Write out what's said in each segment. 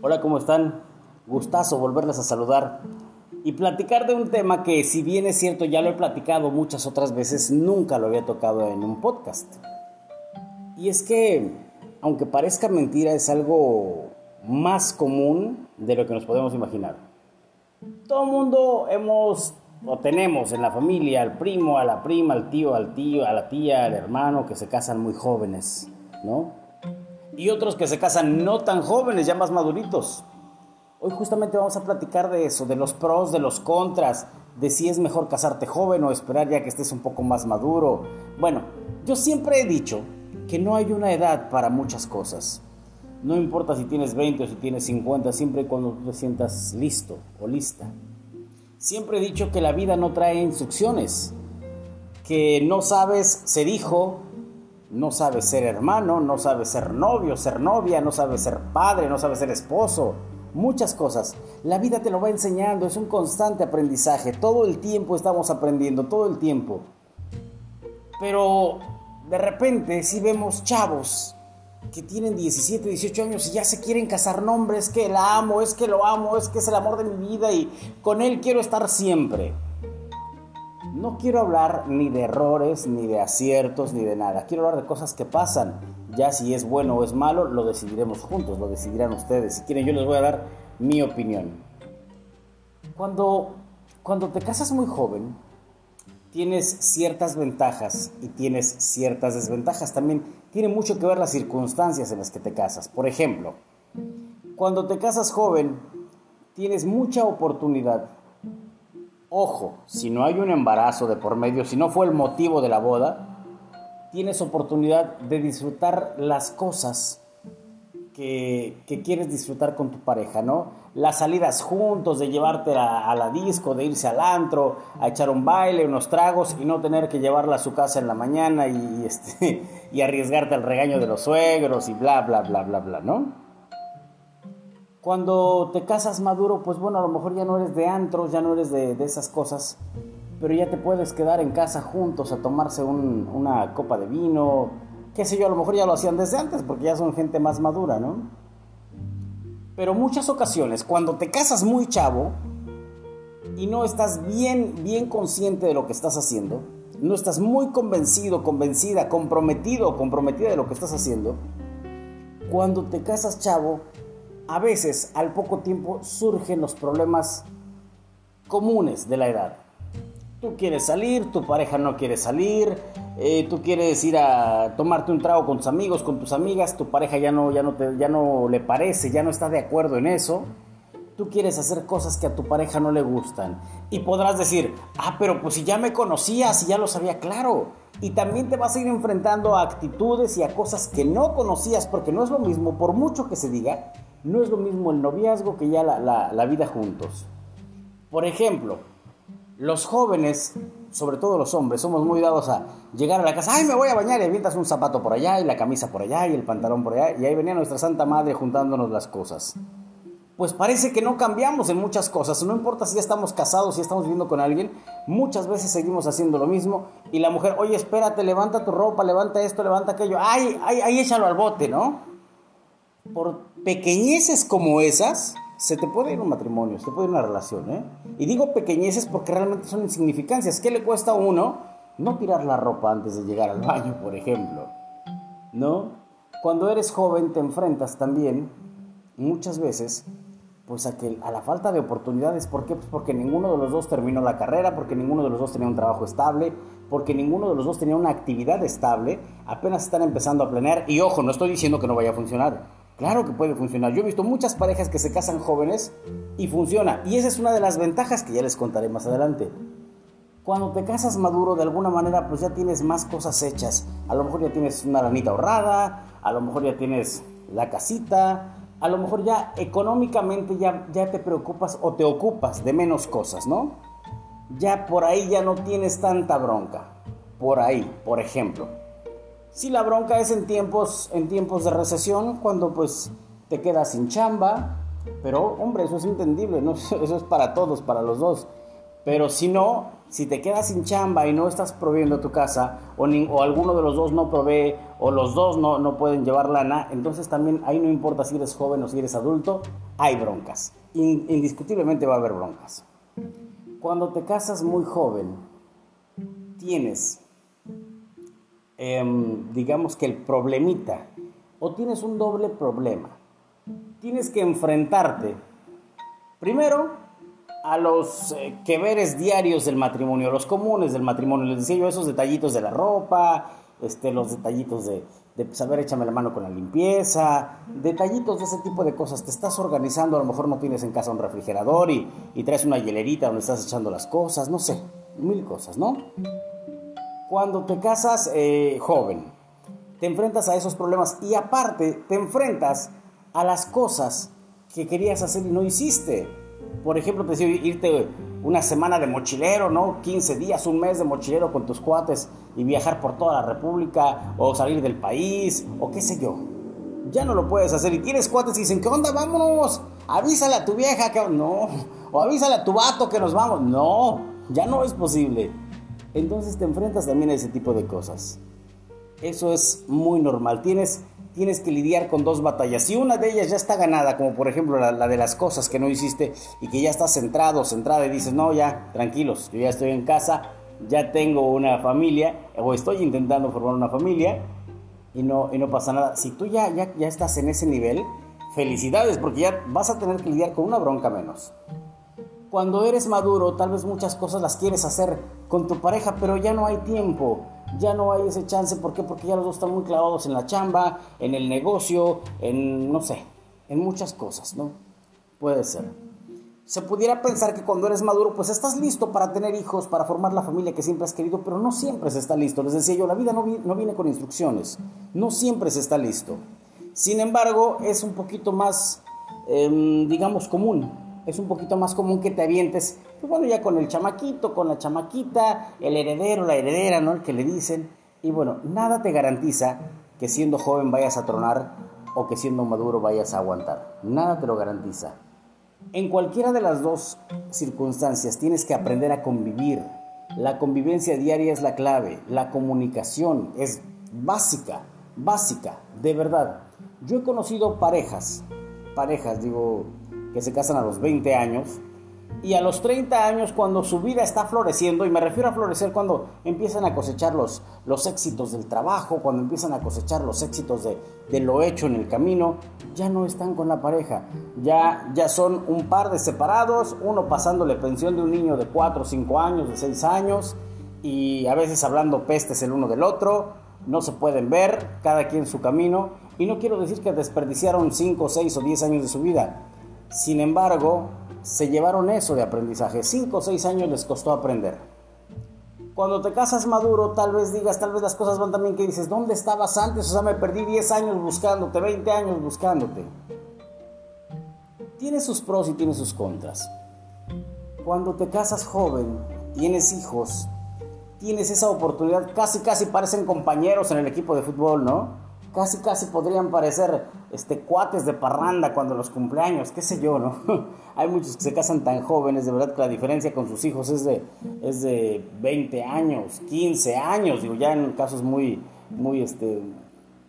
Hola, ¿cómo están? Gustazo volverles a saludar y platicar de un tema que si bien es cierto ya lo he platicado muchas otras veces, nunca lo había tocado en un podcast. Y es que, aunque parezca mentira, es algo más común de lo que nos podemos imaginar. Todo el mundo hemos o tenemos en la familia al primo, a la prima, al tío, al tío, a la tía, al hermano que se casan muy jóvenes, ¿no? Y otros que se casan no tan jóvenes, ya más maduritos. Hoy justamente vamos a platicar de eso, de los pros, de los contras, de si es mejor casarte joven o esperar ya que estés un poco más maduro. Bueno, yo siempre he dicho que no hay una edad para muchas cosas. No importa si tienes 20 o si tienes 50, siempre y cuando tú te sientas listo o lista. Siempre he dicho que la vida no trae instrucciones, que no sabes ser hijo, no sabes ser hermano, no sabes ser novio, ser novia, no sabes ser padre, no sabes ser esposo, muchas cosas. La vida te lo va enseñando, es un constante aprendizaje, todo el tiempo estamos aprendiendo, todo el tiempo. Pero de repente si vemos chavos que tienen 17, 18 años y ya se quieren casar, nombres, que la amo, es que lo amo, es que es el amor de mi vida y con él quiero estar siempre. No quiero hablar ni de errores, ni de aciertos, ni de nada. Quiero hablar de cosas que pasan. Ya si es bueno o es malo, lo decidiremos juntos, lo decidirán ustedes. Si quieren, yo les voy a dar mi opinión. Cuando, cuando te casas muy joven, tienes ciertas ventajas y tienes ciertas desventajas. También tiene mucho que ver las circunstancias en las que te casas. Por ejemplo, cuando te casas joven, tienes mucha oportunidad. Ojo, si no hay un embarazo de por medio, si no fue el motivo de la boda, tienes oportunidad de disfrutar las cosas que, quieres disfrutar con tu pareja, ¿no? Las salidas juntos, de llevarte a, la disco, de irse al antro, a echar un baile, unos tragos y no tener que llevarla a su casa en la mañana y, este, y arriesgarte al regaño de los suegros y bla, bla, bla, bla, bla, ¿no? Cuando te casas maduro, pues bueno, a lo mejor ya no eres de antros, ya no eres de, de esas cosas, pero ya te puedes quedar en casa juntos a tomarse una copa de vino, qué sé yo, a lo mejor ya lo hacían desde antes porque ya son gente más madura, ¿no? Pero muchas ocasiones, cuando te casas muy chavo y no estás bien, bien consciente de lo que estás haciendo, no estás muy convencido, convencida, comprometido, comprometida de lo que estás haciendo, cuando te casas chavo, a veces al poco tiempo surgen los problemas comunes de la edad. Tú quieres salir, tu pareja no quiere salir, eh, tú quieres ir a tomarte un trago con tus amigos, con tus amigas, tu pareja ya no, ya, no te, ya no le parece, ya no está de acuerdo en eso. Tú quieres hacer cosas que a tu pareja no le gustan. Y podrás decir, ah, pero pues si ya me conocías y ya lo sabía claro. Y también te vas a ir enfrentando a actitudes y a cosas que no conocías, porque no es lo mismo, por mucho que se diga, no es lo mismo el noviazgo que ya la, la vida juntos. Por ejemplo, los jóvenes, sobre todo los hombres, somos muy dados a llegar a la casa, ay, me voy a bañar y avientas un zapato por allá y la camisa por allá y el pantalón por allá y ahí venía nuestra Santa Madre juntándonos las cosas. Pues parece que no cambiamos en muchas cosas, no importa si ya estamos casados, si estamos viviendo con alguien, muchas veces seguimos haciendo lo mismo y la mujer, oye, espérate, levanta tu ropa, levanta esto, levanta aquello, ay, ay, ay, échalo al bote, ¿no? Por pequeñeces como esas, se te puede ir un matrimonio, se te puede ir una relación, ¿eh? Y digo pequeñeces porque realmente son insignificancias. ¿Qué le cuesta a uno no tirar la ropa antes de llegar al baño, por ejemplo? ¿No? Cuando eres joven te enfrentas también, muchas veces, pues a, que, a la falta de oportunidades. ¿Por qué? Pues porque ninguno de los dos terminó la carrera, porque ninguno de los dos tenía un trabajo estable, porque ninguno de los dos tenía una actividad estable. Apenas están empezando a planear. Y ojo, no estoy diciendo que no vaya a funcionar Claro que puede funcionar. Yo he visto muchas parejas que se casan jóvenes y funciona. Y esa es una de las ventajas que ya les contaré más adelante. Cuando te casas maduro, de alguna manera, pues ya tienes más cosas hechas. A lo mejor ya tienes una lanita ahorrada, a lo mejor ya tienes la casita, a lo mejor ya económicamente ya, ya te preocupas o te ocupas de menos cosas, ¿no? Ya por ahí ya no tienes tanta bronca. Por ahí, por ejemplo. Si la bronca es en tiempos, en tiempos de recesión, cuando pues te quedas sin chamba, pero hombre, eso es entendible, eso es para todos, para los dos. Pero si no, Si te quedas sin chamba y no estás proveyendo tu casa, o, o alguno de los dos no provee, o los dos no, no pueden llevar lana, entonces también ahí no importa si eres joven o si eres adulto, hay broncas. indiscutiblemente va a haber broncas. Cuando te casas muy joven, tienes, em, digamos que el problemita, o tienes un doble problema. Tienes que enfrentarte, primero, a los eh, que veres diarios del matrimonio, los comunes del matrimonio. Les decía yo esos detallitos de la ropa, este, los detallitos de, saber échame la mano con la limpieza, detallitos de ese tipo de cosas. Te estás organizando, a lo mejor no tienes en casa un refrigerador y, y traes una hielerita donde estás echando las cosas, no sé, mil cosas, ¿no? Cuando te casas eh, joven, te enfrentas a esos problemas y aparte te enfrentas a las cosas que querías hacer y no hiciste. Por ejemplo, te decía irte una semana de mochilero, ¿no? 15 días, un mes de mochilero con tus cuates y viajar por toda la República o salir del país o qué sé yo. Ya no lo puedes hacer y tienes cuates y dicen, ¿qué onda? Vámonos. Avísale a tu vieja que no. O avísale a tu vato que nos vamos. No, ya no es posible entonces te enfrentas también a ese tipo de cosas. Eso es muy normal. Tienes, tienes que lidiar con dos batallas. Y una de ellas ya está ganada, como por ejemplo la, de las cosas que no hiciste y que ya estás centrado, centrada y dices, no, ya, tranquilos, yo ya estoy en casa, ya tengo una familia o estoy intentando formar una familia y no, y no pasa nada. Si tú ya, ya, ya estás en ese nivel, felicidades porque ya vas a tener que lidiar con una bronca menos. Cuando eres maduro, tal vez muchas cosas las quieres hacer con tu pareja, pero ya no hay tiempo, ya no hay ese chance. ¿Por qué? Porque ya los dos están muy clavados en la chamba, en el negocio, en, no sé, en muchas cosas, ¿no? Puede ser. Se pudiera pensar que cuando eres maduro, pues estás listo para tener hijos, para formar la familia que siempre has querido, pero no siempre se está listo. Les decía yo, la vida no, viene con instrucciones, no siempre se está listo. Sin embargo, es un poquito más, em, digamos, común es un poquito más común que te avientes, pues bueno, ya con el chamaquito, con la chamaquita, el heredero, la heredera, ¿no? El que le dicen. Y bueno, nada te garantiza que siendo joven vayas a tronar o que siendo maduro vayas a aguantar. Nada te lo garantiza. En cualquiera de las dos circunstancias tienes que aprender a convivir. La convivencia diaria es la clave. La comunicación es básica, básica, de verdad. Yo he conocido parejas, parejas, digo, que se casan a los 20 años. Y a los 30 años cuando su vida está floreciendo, y me refiero a florecer cuando empiezan a cosechar los, los éxitos del trabajo, cuando empiezan a cosechar los éxitos de, de, lo hecho en el camino, ya no están con la pareja, ya, ya son un par de separados, uno pasándole pensión de un niño de 4, 5 años, de 6 años, y a veces hablando pestes el uno del otro, no se pueden ver, cada quien su camino, y no quiero decir que desperdiciaron 5, 6 o 10 años de su vida, sin embargo, se llevaron eso de aprendizaje. Cinco o seis años les costó aprender. Cuando te casas maduro, tal vez digas, tal vez las cosas van también que dices, ¿dónde estabas antes? O sea, me perdí 10 años buscándote, 20 años buscándote. Tiene sus pros y tiene sus contras. Cuando te casas joven, tienes hijos, tienes esa oportunidad, casi casi parecen compañeros en el equipo de fútbol, ¿no? Casi casi podrían parecer este, cuates de parranda cuando los cumpleaños, qué sé yo, ¿no? Hay muchos que se casan tan jóvenes, de verdad que la diferencia con sus hijos es de, es de 20 años, 15 años, digo, ya en casos muy, muy, este,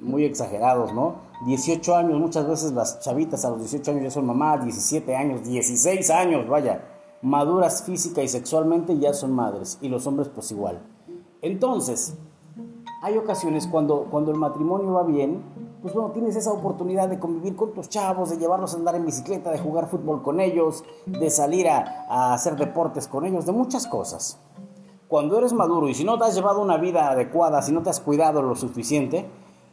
muy exagerados, ¿no? 18 años, muchas veces las chavitas a los 18 años ya son mamás, 17 años, 16 años, vaya, maduras física y sexualmente ya son madres, y los hombres pues igual. Entonces, hay ocasiones cuando, cuando el matrimonio va bien, pues bueno, tienes esa oportunidad de convivir con tus chavos, de llevarlos a andar en bicicleta, de jugar fútbol con ellos, de salir a, hacer deportes con ellos, de muchas cosas. Cuando eres maduro y si no te has llevado una vida adecuada, si no te has cuidado lo suficiente,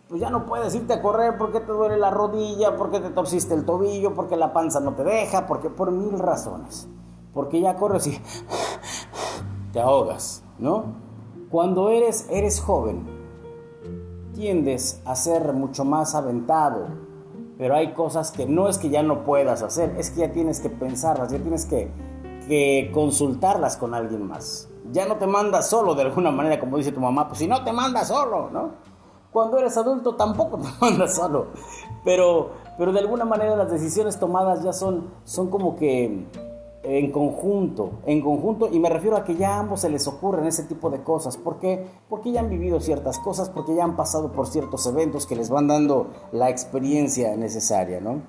pues ya no puedes irte a correr porque te duele la rodilla, porque te torciste el tobillo, porque la panza no te deja, porque por mil razones. Porque ya corres y te ahogas, ¿no? Cuando eres, eres joven, tiendes a ser mucho más aventado, pero hay cosas que no es que ya no puedas hacer, es que ya tienes que pensarlas, ya tienes que, que consultarlas con alguien más. Ya no te mandas solo de alguna manera, como dice tu mamá, pues si no te mandas solo, ¿no? Cuando eres adulto tampoco te mandas solo, pero, pero de alguna manera las decisiones tomadas ya son, son como que en conjunto, en conjunto, y me refiero a que ya a ambos se les ocurren ese tipo de cosas. ¿Por qué? Porque ya han vivido ciertas cosas, porque ya han pasado por ciertos eventos que les van dando la experiencia necesaria, ¿no?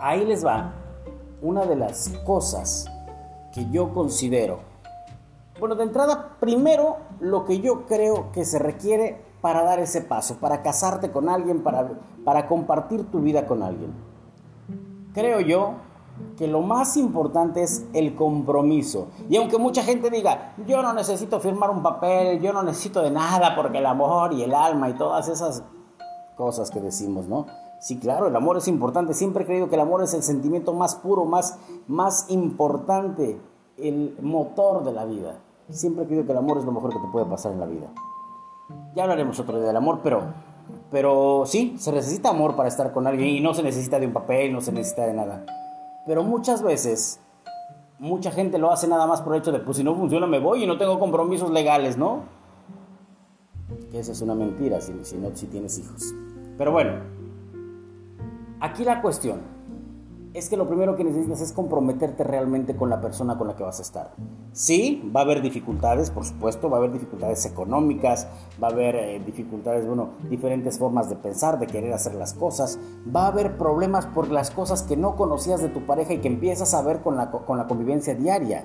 Ahí les va una de las cosas que yo considero. Bueno, de entrada, primero lo que yo creo que se requiere para dar ese paso, para casarte con alguien, para, para compartir tu vida con alguien. Creo yo que lo más importante es el compromiso. Y aunque mucha gente diga, yo no necesito firmar un papel, yo no necesito de nada porque el amor y el alma y todas esas cosas que decimos, ¿no? Sí, claro, el amor es importante. Siempre he creído que el amor es el sentimiento más puro, más, más importante, el motor de la vida. Siempre he creído que el amor es lo mejor que te puede pasar en la vida. Ya hablaremos otro día del amor, pero, pero sí, se necesita amor para estar con alguien y no se necesita de un papel, no se necesita de nada. Pero muchas veces, mucha gente lo hace nada más por el hecho de, pues si no funciona me voy y no tengo compromisos legales, ¿no? Que esa es una mentira si, no, si tienes hijos. Pero bueno, aquí la cuestión es que lo primero que necesitas es comprometerte realmente con la persona con la que vas a estar. Sí, va a haber dificultades, por supuesto, va a haber dificultades económicas, va a haber eh, dificultades, bueno, diferentes formas de pensar, de querer hacer las cosas, va a haber problemas por las cosas que no conocías de tu pareja y que empiezas a ver con la, con la convivencia diaria.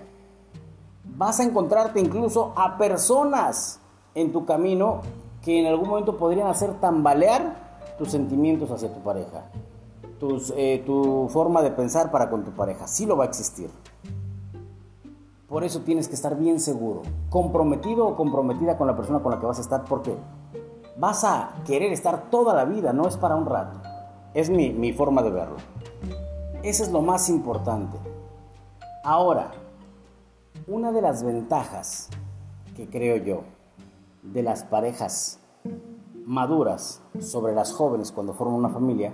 Vas a encontrarte incluso a personas en tu camino que en algún momento podrían hacer tambalear tus sentimientos hacia tu pareja. Eh, tu forma de pensar para con tu pareja. Sí lo va a existir. Por eso tienes que estar bien seguro, comprometido o comprometida con la persona con la que vas a estar, porque vas a querer estar toda la vida, no es para un rato. Es mi, mi forma de verlo. Eso es lo más importante. Ahora, una de las ventajas que creo yo de las parejas maduras sobre las jóvenes cuando forman una familia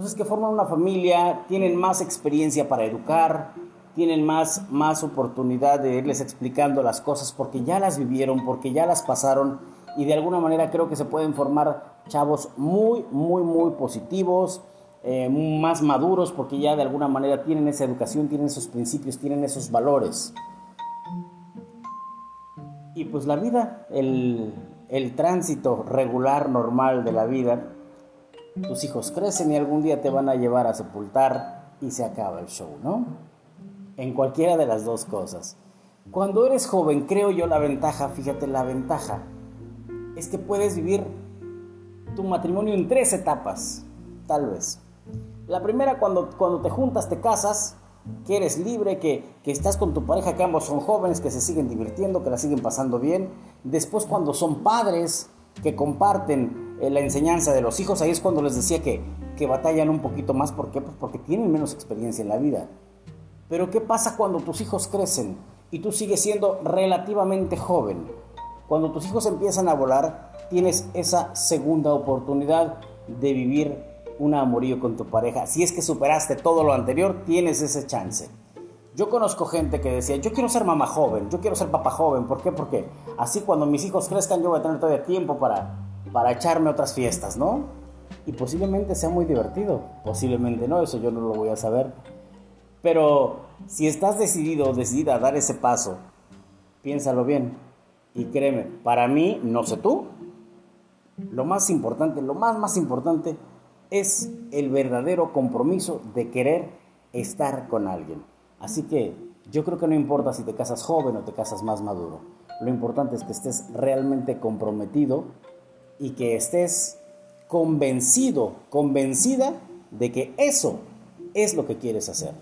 entonces que forman una familia, tienen más experiencia para educar, tienen más, más oportunidad de irles explicando las cosas porque ya las vivieron, porque ya las pasaron y de alguna manera creo que se pueden formar chavos muy, muy, muy positivos, eh, más maduros porque ya de alguna manera tienen esa educación, tienen esos principios, tienen esos valores. Y pues la vida, el, el tránsito regular, normal de la vida, tus hijos crecen y algún día te van a llevar a sepultar y se acaba el show, ¿no? En cualquiera de las dos cosas. Cuando eres joven, creo yo la ventaja, fíjate, la ventaja es que puedes vivir tu matrimonio en tres etapas, tal vez. La primera, cuando, cuando te juntas, te casas, que eres libre, que, que, estás con tu pareja, que ambos son jóvenes, que se siguen divirtiendo, que la siguen pasando bien. Después, cuando son padres, que comparten eh, la enseñanza de los hijos, ahí es cuando les decía que, que batallan un poquito más. ¿Por qué? Pues porque tienen menos experiencia en la vida. Pero ¿qué pasa cuando tus hijos crecen y tú sigues siendo relativamente joven? Cuando tus hijos empiezan a volar, tienes esa segunda oportunidad de vivir un amorío con tu pareja. Si es que superaste todo lo anterior, tienes ese chance. Yo conozco gente que decía, yo quiero ser mamá joven, yo quiero ser papá joven. ¿Por qué? Porque así cuando mis hijos crezcan yo voy a tener todavía tiempo para para echarme otras fiestas, ¿no? Y posiblemente sea muy divertido, posiblemente no, eso yo no lo voy a saber. Pero si estás decidido o decidida a dar ese paso, piénsalo bien. Y créeme, para mí, no sé tú, lo más importante, lo más más importante es el verdadero compromiso de querer estar con alguien. Así que yo creo que no importa si te casas joven o te casas más maduro. Lo importante es que estés realmente comprometido y que estés convencido, convencida de que eso es lo que quieres hacer.